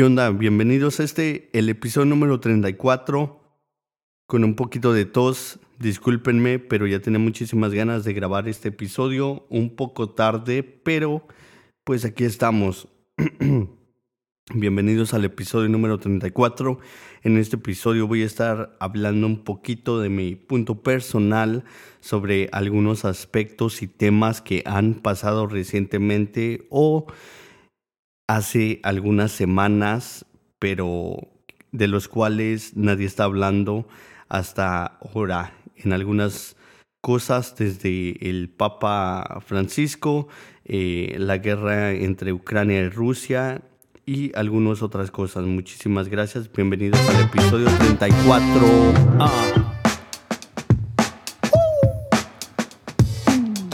¿Qué onda? Bienvenidos a este, el episodio número 34, con un poquito de tos. Discúlpenme, pero ya tenía muchísimas ganas de grabar este episodio, un poco tarde, pero pues aquí estamos. Bienvenidos al episodio número 34. En este episodio voy a estar hablando un poquito de mi punto personal sobre algunos aspectos y temas que han pasado recientemente o hace algunas semanas, pero de los cuales nadie está hablando hasta ahora. En algunas cosas desde el Papa Francisco, eh, la guerra entre Ucrania y Rusia y algunas otras cosas. Muchísimas gracias. Bienvenidos al episodio 34. Ah.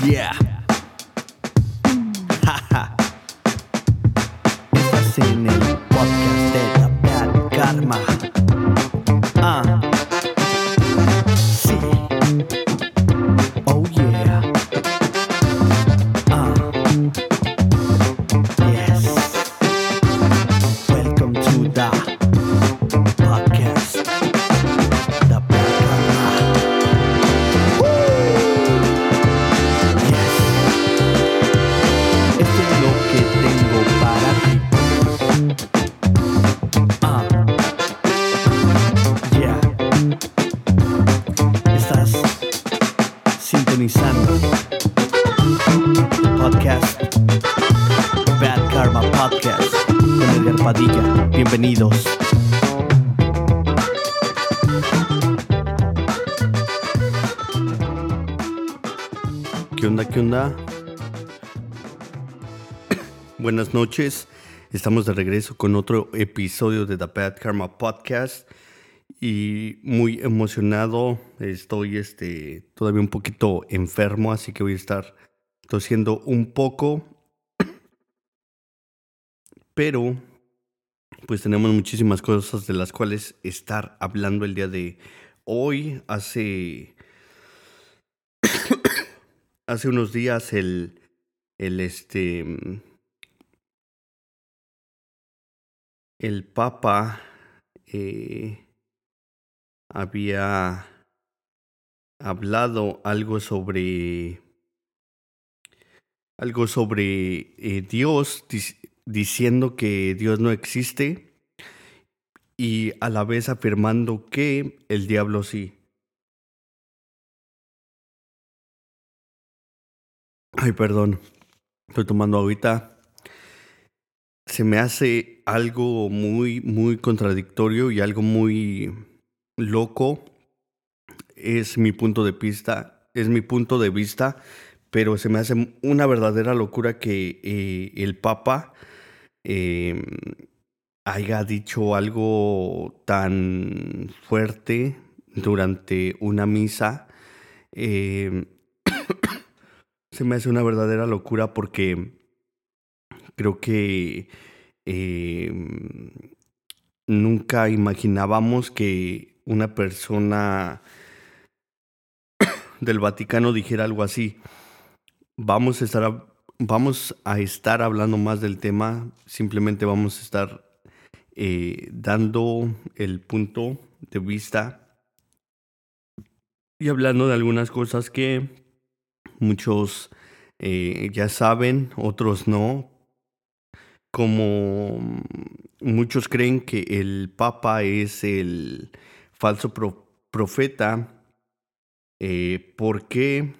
Yeah. Estás en ¿Qué onda? ¿Qué onda? Buenas noches. Estamos de regreso con otro episodio de The Bad Karma Podcast y muy emocionado. Estoy este todavía un poquito enfermo, así que voy a estar tosiendo un poco. Pero pues tenemos muchísimas cosas de las cuales estar hablando el día de hoy. Hace hace unos días el el este el Papa eh, había hablado algo sobre algo sobre eh, Dios dic- diciendo que Dios no existe y a la vez afirmando que el diablo sí. Ay, perdón. Estoy tomando ahorita. Se me hace algo muy, muy contradictorio y algo muy loco. Es mi punto de vista, es mi punto de vista, pero se me hace una verdadera locura que eh, el Papa eh, haya dicho algo tan fuerte durante una misa. Eh, se me hace una verdadera locura porque creo que eh, nunca imaginábamos que una persona del Vaticano dijera algo así. Vamos a estar, vamos a estar hablando más del tema, simplemente vamos a estar eh, dando el punto de vista y hablando de algunas cosas que muchos eh, ya saben, otros no. Como muchos creen que el Papa es el falso pro- profeta, eh, ¿por qué?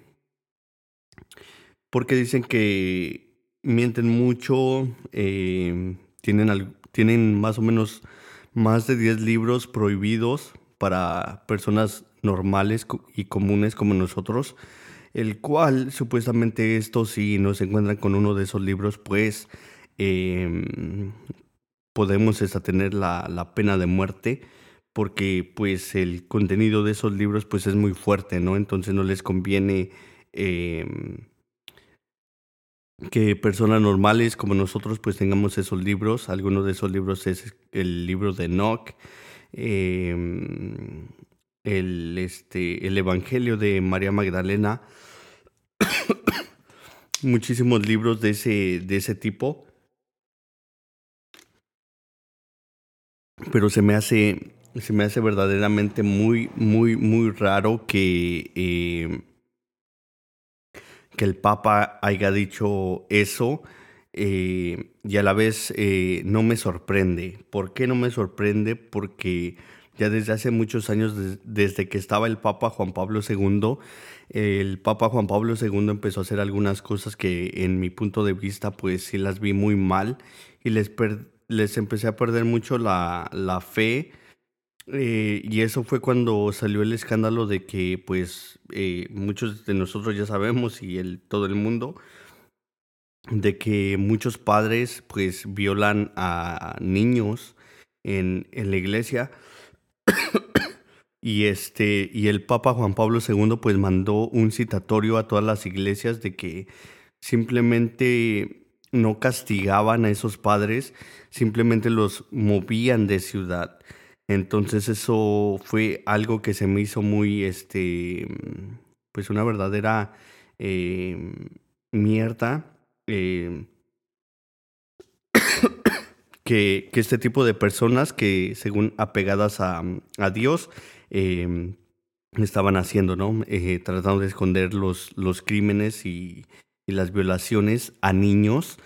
Porque dicen que mienten mucho, eh, tienen, al- tienen más o menos más de 10 libros prohibidos para personas normales y comunes como nosotros, el cual supuestamente esto si nos encuentran con uno de esos libros, pues em, podemos hasta tener la, la pena de muerte porque pues el contenido de esos libros pues es muy fuerte, ¿no? Entonces no les conviene em, que personas normales como nosotros pues tengamos esos libros. Algunos de esos libros es el libro de Enoch, em, el, este, el Evangelio de María Magdalena, muchísimos libros de ese, de ese tipo. pero se me hace, se me hace verdaderamente muy, muy, muy raro que, eh, que el Papa haya dicho eso. Eh, y a la vez eh, no me sorprende. ¿Por qué no me sorprende? Porque ya desde hace muchos años, desde que estaba el Papa Juan Pablo II, el Papa Juan Pablo II empezó a hacer algunas cosas que en mi punto de vista pues sí las vi muy mal y les, les empecé a perder mucho la, la fe. Eh, y eso fue cuando salió el escándalo de que pues eh, muchos de nosotros ya sabemos y el, todo el mundo de que muchos padres pues violan a niños en, en la iglesia y este y el Papa Juan Pablo II pues mandó un citatorio a todas las iglesias de que simplemente no castigaban a esos padres, simplemente los movían de ciudad. Entonces eso fue algo que se me hizo muy, este, pues una verdadera eh, mierda. Eh, que, este tipo de personas que según apegadas a, a Dios eh, estaban haciendo, ¿no? Eh, tratando de esconder los, los crímenes y, y las violaciones a niños.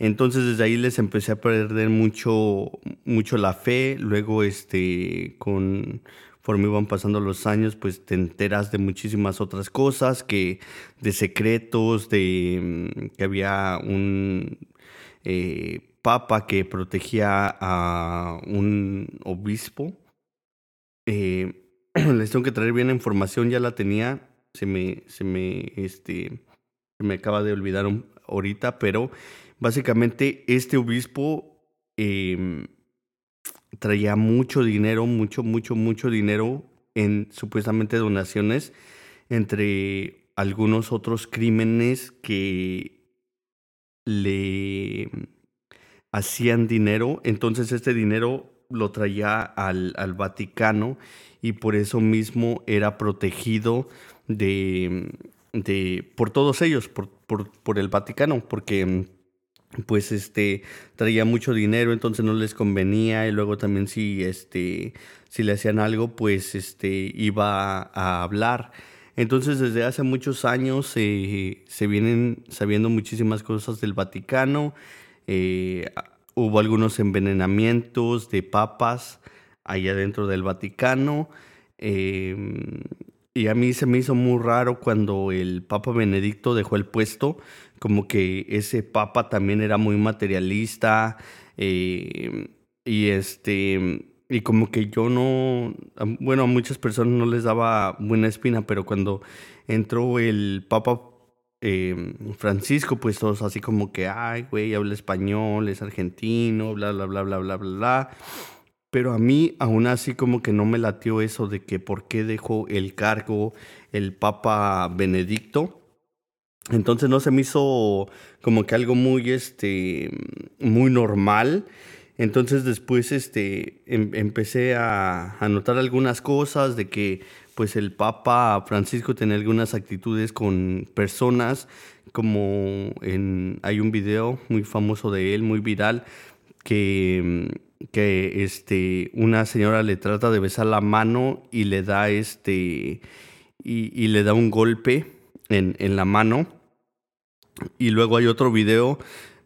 Entonces desde ahí les empecé a perder mucho, mucho la fe. Luego, este, con, conforme iban pasando los años, pues te enteras de muchísimas otras cosas, que de secretos, de mm, que había un eh, papa que protegía a un obispo. Eh, les tengo que traer bien la información, ya la tenía, se me, se me, este, me acaba de olvidar ahorita, pero básicamente este obispo em, traía mucho dinero, mucho, mucho, mucho dinero en supuestamente donaciones entre algunos otros crímenes que le hacían dinero. Entonces este dinero lo traía al, al Vaticano y por eso mismo era protegido de, de, por todos ellos, por, por, por el Vaticano, porque pues este traía mucho dinero, entonces no les convenía y luego también si este si le hacían algo, pues este iba a hablar. Entonces desde hace muchos años eh, se vienen sabiendo muchísimas cosas del Vaticano. Eh, hubo algunos envenenamientos de papas allá dentro del Vaticano. Em, y a mí se me hizo muy raro cuando el Papa Benedicto dejó el puesto, como que ese Papa también era muy materialista em, y este y como que yo no, bueno, a muchas personas no les daba buena espina, pero cuando entró el Papa em, Francisco, pues todos así como que, ay, güey, habla español, es argentino, bla, bla, bla, bla, bla, bla. Pero a mí aún así como que no me latió eso de que por qué dejó el cargo el Papa Benedicto. Entonces no se me hizo como que algo muy, este, muy normal. Entonces después este, em, empecé a, a notar algunas cosas de que pues el Papa Francisco tenía algunas actitudes con personas, como en, hay un video muy famoso de él, muy viral, que que este, una señora le trata de besar la mano y le da este y, le da un golpe en, en, la mano. Y luego hay otro video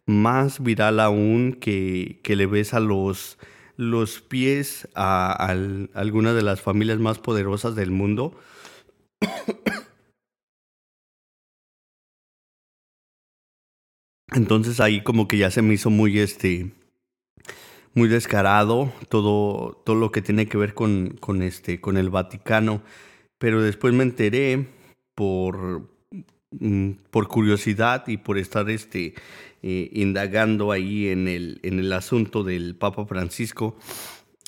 más viral aún que, que le besa los, los pies a, a, alguna de las familias más poderosas del mundo. Entonces ahí como que ya se me hizo muy este muy descarado todo, todo lo que tiene que ver con, con, este, con el Vaticano. Pero después me enteré por, por curiosidad y por estar este, eh, indagando ahí en el, en el asunto del Papa Francisco.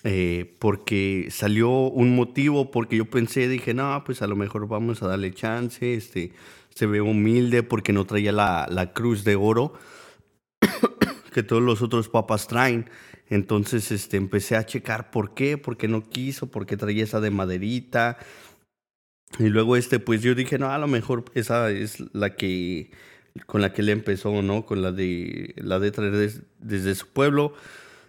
Eh, porque salió un motivo, porque yo pensé, dije, no, pues a lo mejor vamos a darle chance, este, se ve humilde porque no traía la, la cruz de oro que todos los otros papas traen. Entonces este, empecé a checar por qué, por qué no quiso, por qué traía esa de maderita. Y luego este, pues yo dije, no, a lo mejor esa es la que, con la que le empezó, ¿no? Con la de, la de traer desde su pueblo.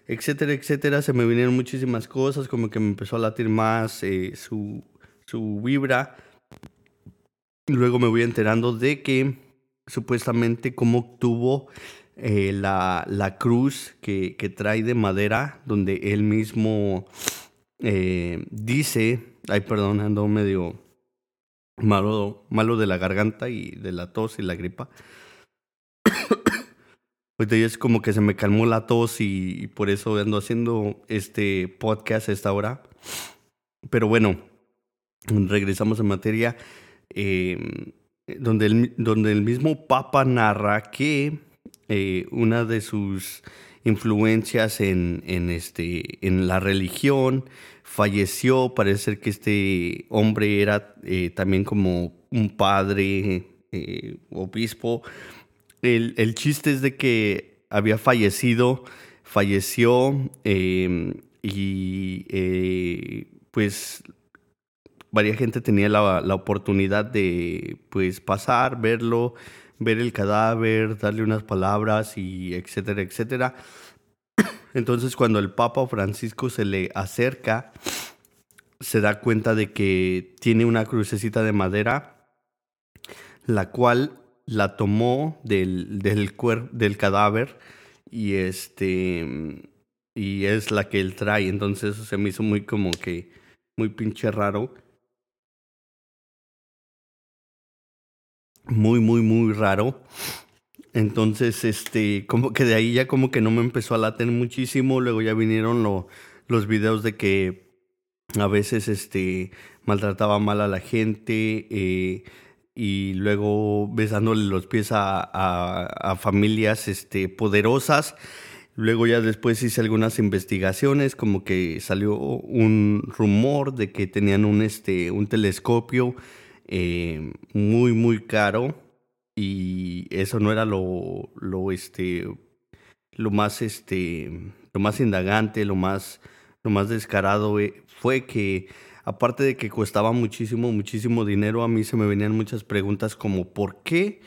etcétera, etcétera. Se me vinieron muchísimas cosas, como que me empezó a latir más eh, su, su vibra. Luego me voy enterando de que supuestamente cómo obtuvo eh, la, la, cruz que, que, trae de madera, donde él mismo eh, dice, ay perdón, ando medio malo, malo de la garganta y de la tos y la gripa. Ahorita ya es como que se me calmó la tos y, por eso ando haciendo este podcast a esta hora. Pero bueno, regresamos en materia. Em, donde, el, donde el mismo Papa narra que eh, una de sus influencias en, en, este, en la religión falleció. Parece ser que este hombre era eh, también como un padre, eh, obispo. El, el, chiste es de que había fallecido, falleció em, y pues varias gente tenía la, la, oportunidad de pues pasar, verlo, ver el cadáver, darle unas palabras y etcétera, etcétera. Entonces cuando el Papa Francisco se le acerca, se da cuenta de que tiene una crucecita de madera, la cual la tomó del, del, del cadáver y este y es la que él trae. Entonces se me hizo muy como que muy pinche raro. muy, muy, muy raro. Entonces, este, como que de ahí ya como que no me empezó a latir muchísimo. Luego ya vinieron los videos de que a veces, este, maltrataba mal a la gente eh, y luego besándole los pies a, a, familias, este, poderosas. Luego ya después hice algunas investigaciones, como que salió un rumor de que tenían un, este, un telescopio eh, muy, muy caro y eso no era lo, lo, este, lo más, este, lo más indagante, lo más, lo más descarado eh, fue que aparte de que costaba muchísimo, muchísimo dinero, a mí se me venían muchas preguntas como ¿por qué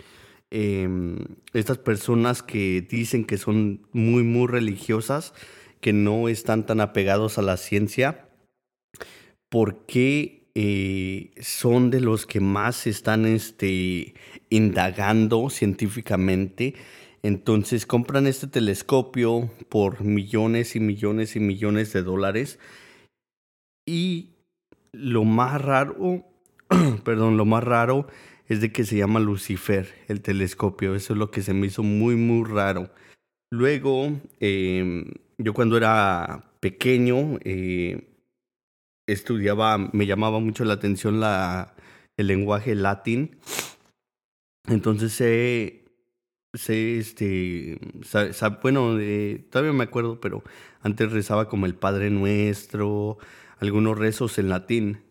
em, estas personas que dicen que son muy, muy religiosas, que no están tan apegados a la ciencia, ¿por qué eh, son de los que más están este, indagando científicamente. Entonces compran este telescopio por millones y millones y millones de dólares. Y lo más raro, perdón, lo más raro es de que se llama Lucifer, el telescopio. Eso es lo que se me hizo muy, muy raro. Luego, em, yo cuando era pequeño, eh, estudiaba, me llamaba mucho la atención la, el lenguaje latín. Entonces sé, sé este, bueno, todavía me acuerdo, pero antes rezaba como el Padre Nuestro, algunos rezos en latín.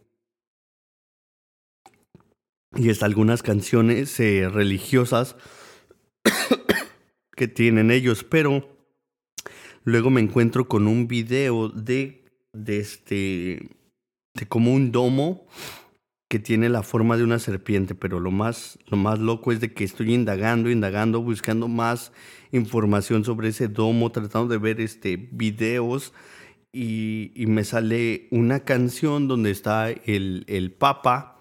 Y hasta algunas canciones eh, religiosas que tienen ellos, pero luego me encuentro con un video de, de este de como un domo que tiene la forma de una serpiente, pero lo más, lo más loco es de que estoy indagando, indagando, buscando más información sobre ese domo, tratando de ver este, videos y, y me sale una canción donde está el, el Papa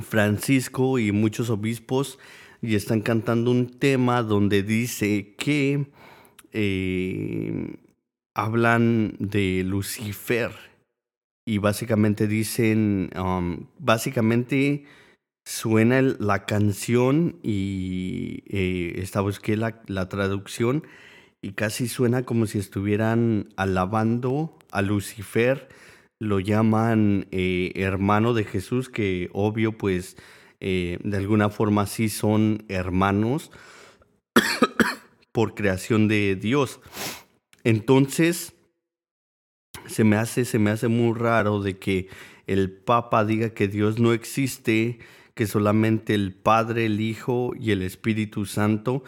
Francisco y muchos obispos y están cantando un tema donde dice que eh, hablan de Lucifer y básicamente dicen, um, básicamente suena la canción y eh, esta busqué la, traducción y casi suena como si estuvieran alabando a Lucifer, lo llaman eh, hermano de Jesús, que obvio pues eh, de alguna forma sí son hermanos por creación de Dios. Entonces, se me hace, se me hace muy raro de que el Papa diga que Dios no existe, que solamente el Padre, el Hijo y el Espíritu Santo,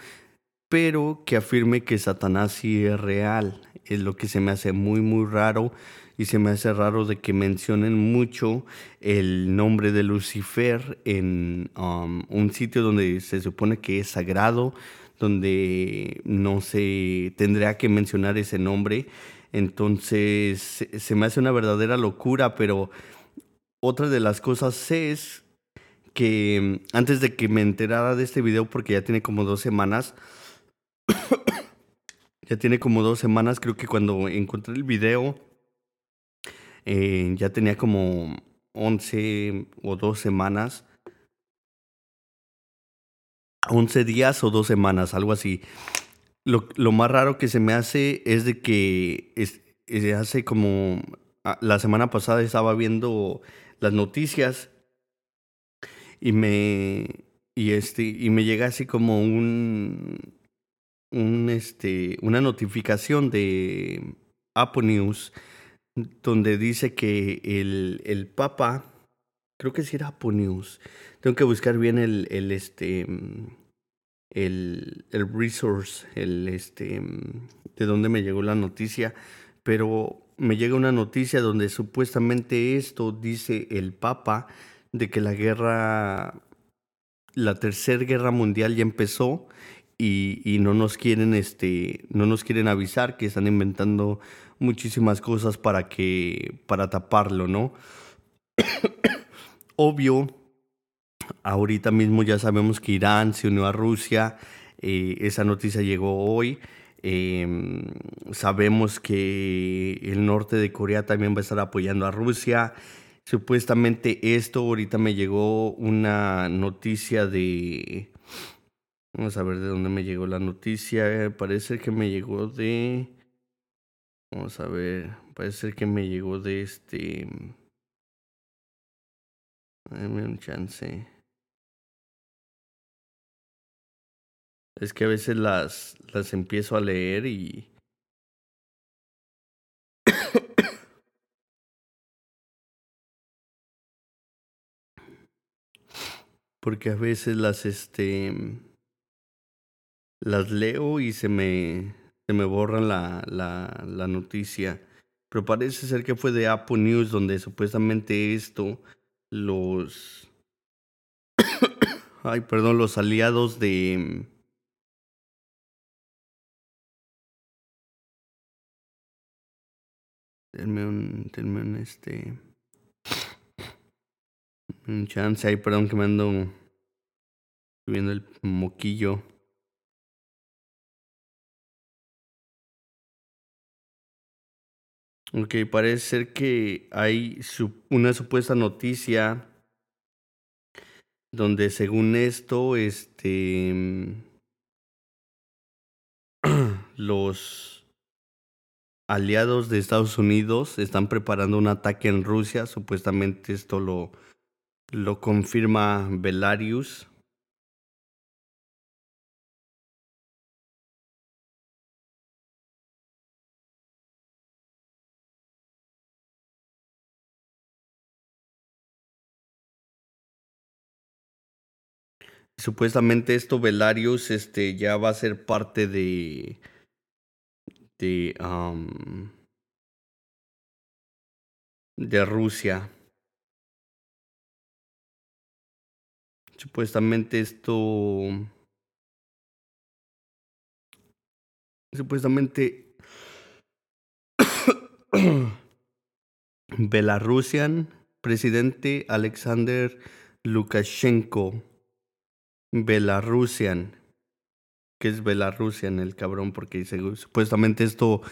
pero que afirme que Satanás sí es real. Es lo que se me hace muy, muy raro y se me hace raro de que mencionen mucho el nombre de Lucifer en um, un sitio donde se supone que es sagrado, donde no se tendría que mencionar ese nombre. Entonces se me hace una verdadera locura, pero otra de las cosas es que antes de que me enterara de este video, porque ya tiene como dos semanas, ya tiene como dos semanas, creo que cuando encontré el video, eh, ya tenía como 11 o dos semanas. 11 días o dos semanas, algo así. Lo, lo más raro que se me hace es de que es, hace como ah, la semana pasada estaba viendo las noticias y me y este y me llega así como un un este una notificación de Apple News donde dice que el, el Papa, creo que sí era Apple News, tengo que buscar bien el, el este el, el resource, el este de dónde me llegó la noticia, pero me llega una noticia donde supuestamente esto dice el Papa de que la guerra, la tercera guerra mundial ya empezó y, y, no nos quieren, este, no nos quieren avisar que están inventando muchísimas cosas para que, para taparlo, ¿no? Obvio, ahorita mismo ya sabemos que Irán se unió a Rusia, eh, esa noticia llegó hoy. Em, sabemos que el norte de Corea también va a estar apoyando a Rusia. Supuestamente esto, ahorita me llegó una noticia de... Vamos a ver de dónde me llegó la noticia. Parece que me llegó de... Vamos a ver. Parece que me llegó de este... Dame un chance. Es que a veces las, las empiezo a leer y... Porque a veces las, este... Las leo y se me, se me borran la, la, la noticia. Pero parece ser que fue de Apple News donde supuestamente esto, los... Ay, perdón, los aliados de Denme un, denme un este. Un chance ahí, perdón que me ando subiendo el moquillo. Ok, parece ser que hay una supuesta noticia donde según esto, este, los aliados de Estados Unidos están preparando un ataque en Rusia. Supuestamente esto lo, lo confirma Belarus. Supuestamente esto Belarus este, ya va a ser parte de de, de Rusia. Supuestamente esto... Supuestamente... Belarusian, presidente Alexander Lukashenko. Belarusian que es en el cabrón, porque supuestamente esto,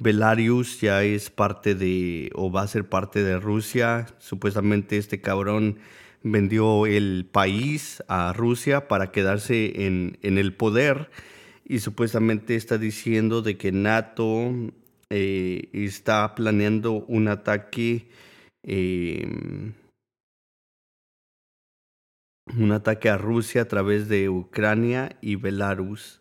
Belarus ya es parte de, o va a ser parte de Rusia. Supuestamente este cabrón vendió el país a Rusia para quedarse en, en el poder y supuestamente está diciendo de que NATO eh, está planeando un ataque eh, un ataque a Rusia a través de Ucrania y Belarus.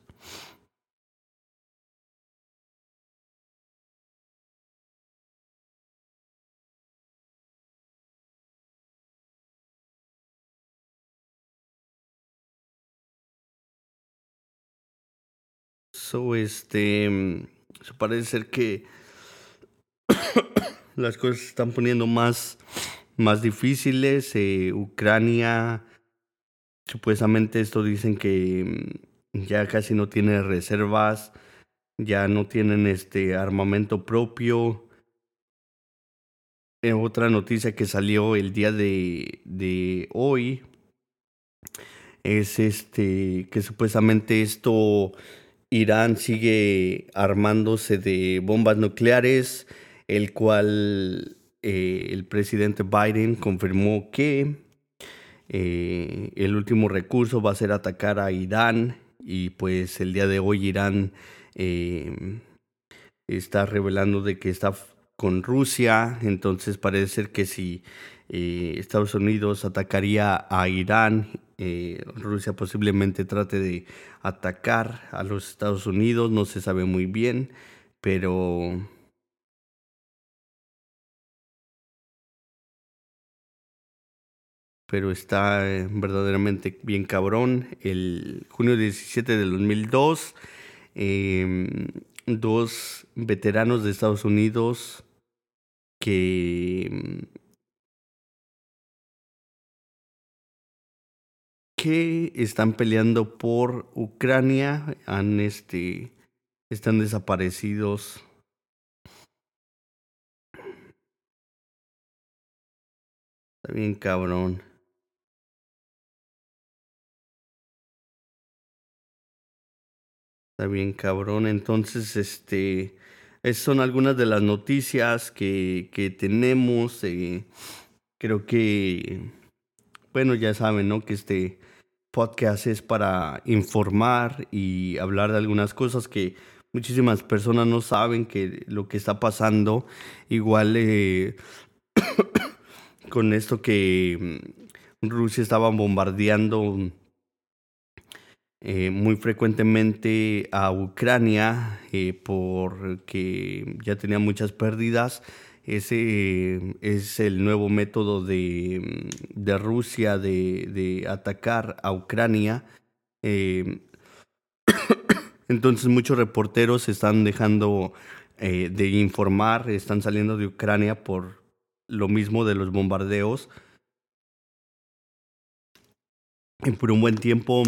So, este, parece ser que las cosas se están poniendo más, más difíciles. Eh, Ucrania Supuestamente esto dicen que, ya casi no tiene reservas, ya no tienen este armamento propio. Eh, otra noticia que salió el día de, de hoy es este que supuestamente esto Irán sigue armándose de bombas nucleares, el cual eh, el presidente Biden confirmó que eh, el último recurso va a ser atacar a Irán y pues el día de hoy Irán eh, está revelando de que está con Rusia, entonces parece ser que si Estados Unidos atacaría a Irán, Rusia posiblemente trate de atacar a los Estados Unidos, no se sabe muy bien, pero pero está eh, verdaderamente bien cabrón. El junio 17 del 2002, em, dos veteranos de Estados Unidos que que están peleando por Ucrania han este están desaparecidos Está bien cabrón. Está bien, cabrón. Entonces, este, esas son algunas de las noticias que, que tenemos. Eh, creo que, bueno, ya saben, ¿no? Que este podcast es para informar y hablar de algunas cosas que muchísimas personas no saben que lo que está pasando. Igual eh, con esto que mm, Rusia estaba bombardeando eh, muy frecuentemente a Ucrania eh, porque ya tenía muchas pérdidas. Ese es el nuevo método de, Rusia de, de, atacar a Ucrania. Eh, entonces muchos reporteros están dejando de informar, están saliendo de Ucrania por lo mismo de los bombardeos. Y por un buen tiempo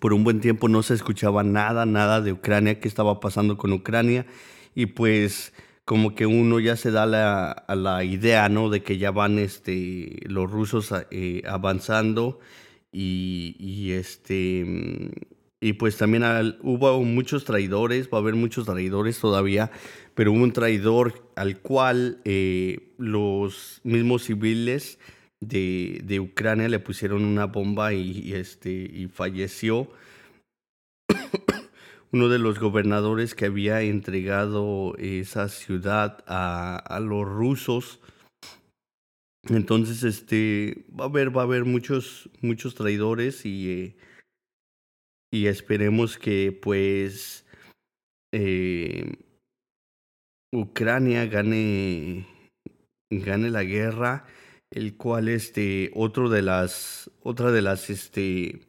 por un buen tiempo no se escuchaba nada, nada de Ucrania, qué estaba pasando con Ucrania. Y pues como que uno ya se da la, la idea, ¿no? De que ya van este, los rusos eh, avanzando y, y, este... Y pues también hubo muchos traidores, va a haber muchos traidores todavía, pero hubo un traidor al cual eh, los mismos civiles de, de Ucrania le pusieron una bomba y, este, y falleció uno de los gobernadores que había entregado esa ciudad a, a los rusos. Entonces, este, va a haber, va a haber muchos, muchos traidores y, eh, y esperemos que, pues, eh, Ucrania gane, gane la guerra el cual este otro de las otra de las este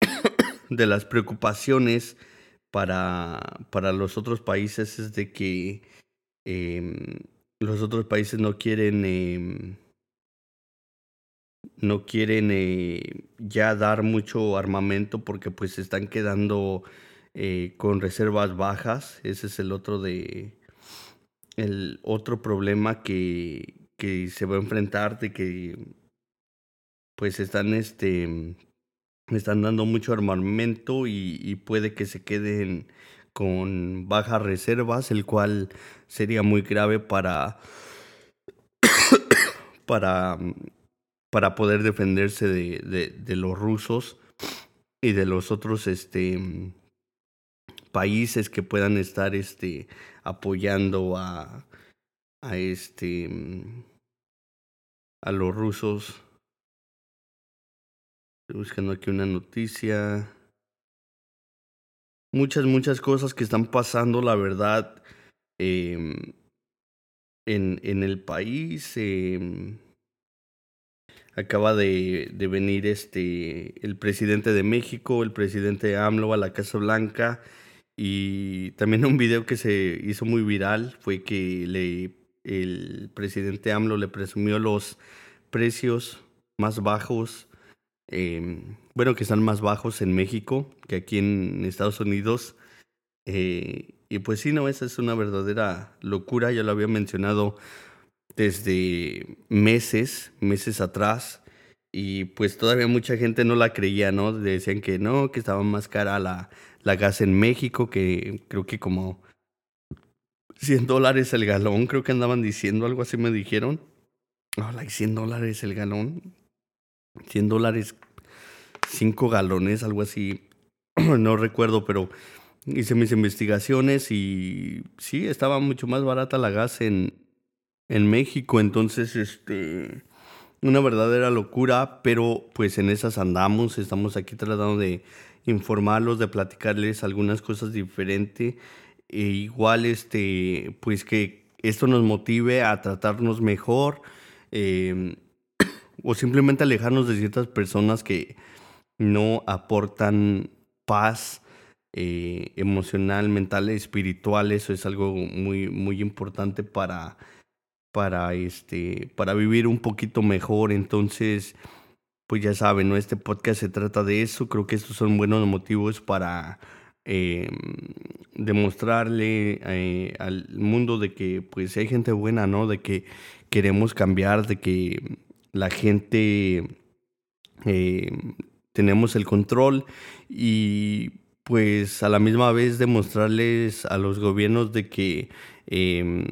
de las preocupaciones para para los otros países es de que eh, los otros países no quieren eh, no quieren eh, ya dar mucho armamento porque pues se están quedando eh, con reservas bajas. Ese es el otro de el otro problema que que se va a enfrentar, de que pues están este están dando mucho armamento y, puede que se queden con bajas reservas, el cual sería muy grave para para para poder defenderse de, de, de, los rusos y de los otros este países que puedan estar este apoyando a a este mm, a los rusos. Estoy buscando aquí una noticia. Muchas, muchas cosas que están pasando, la verdad, eh, en, en el país. Eh, acaba de, de, venir este el presidente de México, el presidente AMLO a la Casa Blanca. Y también un video que se hizo muy viral fue que le el presidente AMLO le presumió los precios más bajos em, bueno, que están más bajos en México que aquí en Estados Unidos. Eh, y pues sí, no, esa es una verdadera locura, ya lo había mencionado desde meses, meses atrás, y pues todavía mucha gente no la creía, ¿no? Decían que no, que estaba más cara la, la gas en México, que creo que como 100 dólares el galón, creo que andaban diciendo, algo así me dijeron. No, like 100 dólares el galón. 100 dólares, 5 galones, algo así. no recuerdo, pero hice mis investigaciones y sí, estaba mucho más barata la gas en, en México. Entonces, este, una verdadera locura, pero pues en esas andamos. Estamos aquí tratando de informarlos, de platicarles algunas cosas diferentes e igual este, pues que esto nos motive a tratarnos mejor em, o simplemente alejarnos de ciertas personas que no aportan paz eh, emocional, mental, espiritual. Eso es algo muy, muy importante para, para, este, para vivir un poquito mejor. Entonces, pues ya saben, ¿no? Este podcast se trata de eso. Creo que estos son buenos motivos para eh, demostrarle eh, al mundo de que pues hay gente buena, ¿no? De que queremos cambiar, de que la gente eh, tenemos el control y pues a la misma vez demostrarles a los gobiernos de que em,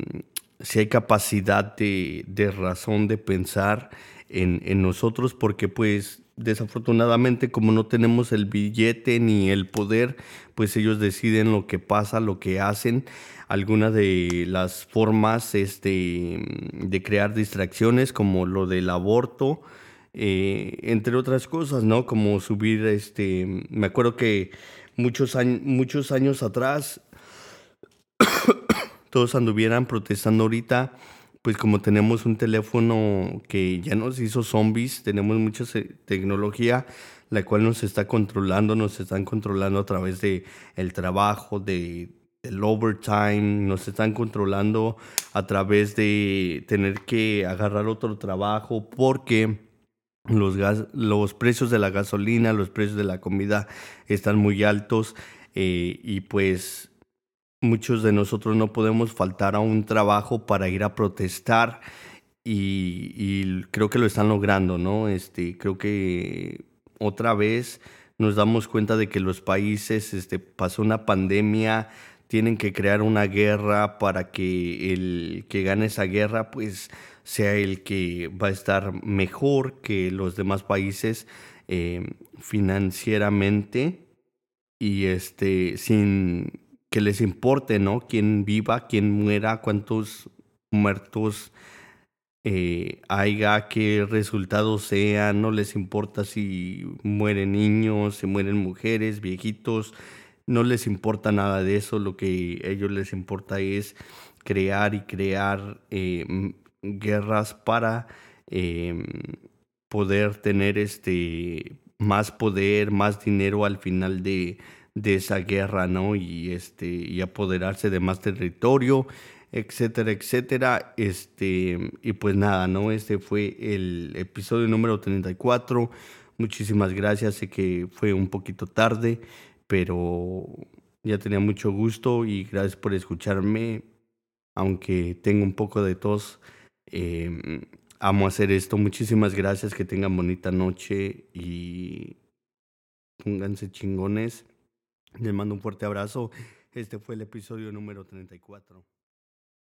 si hay capacidad de, razón de pensar en, en nosotros porque pues desafortunadamente como no tenemos el billete ni el poder, pues ellos deciden lo que pasa, lo que hacen. Algunas de las formas este, de crear distracciones, como lo del aborto, eh, entre otras cosas, ¿no? Como subir, este, me acuerdo que muchos, años, muchos años atrás todos anduvieran protestando ahorita pues como tenemos un teléfono que ya nos hizo zombies, tenemos mucha tecnología la cual nos está controlando, nos están controlando a través de el trabajo, de el overtime, nos están controlando a través de tener que agarrar otro trabajo porque los, gas, los precios de la gasolina, los precios de la comida están muy altos eh, y pues muchos de nosotros no podemos faltar a un trabajo para ir a protestar y, creo que lo están logrando, ¿no? Este, creo que otra vez nos damos cuenta de que los países, este, pasó una pandemia, tienen que crear una guerra para que el que gane esa guerra, pues sea el que va a estar mejor que los demás países eh, financieramente y este sin que les importe, ¿no? Quién viva, quién muera, cuántos muertos eh, haya, qué resultados sean, no les importa si mueren niños, si mueren mujeres, viejitos, no les importa nada de eso, lo que a ellos les importa es crear y crear eh, guerras para em, poder tener este más poder, más dinero al final de, de esa guerra, ¿no? Y, este, y apoderarse de más territorio, etcétera, etcétera. Este, y pues nada, ¿no? Este fue el episodio número 34. Muchísimas gracias, sé que fue un poquito tarde, pero ya tenía mucho gusto y gracias por escucharme, aunque tengo un poco de tos. Em, amo hacer esto. Muchísimas gracias, que tengan bonita noche y pónganse chingones. Les mando un fuerte abrazo. Este fue el episodio número 34.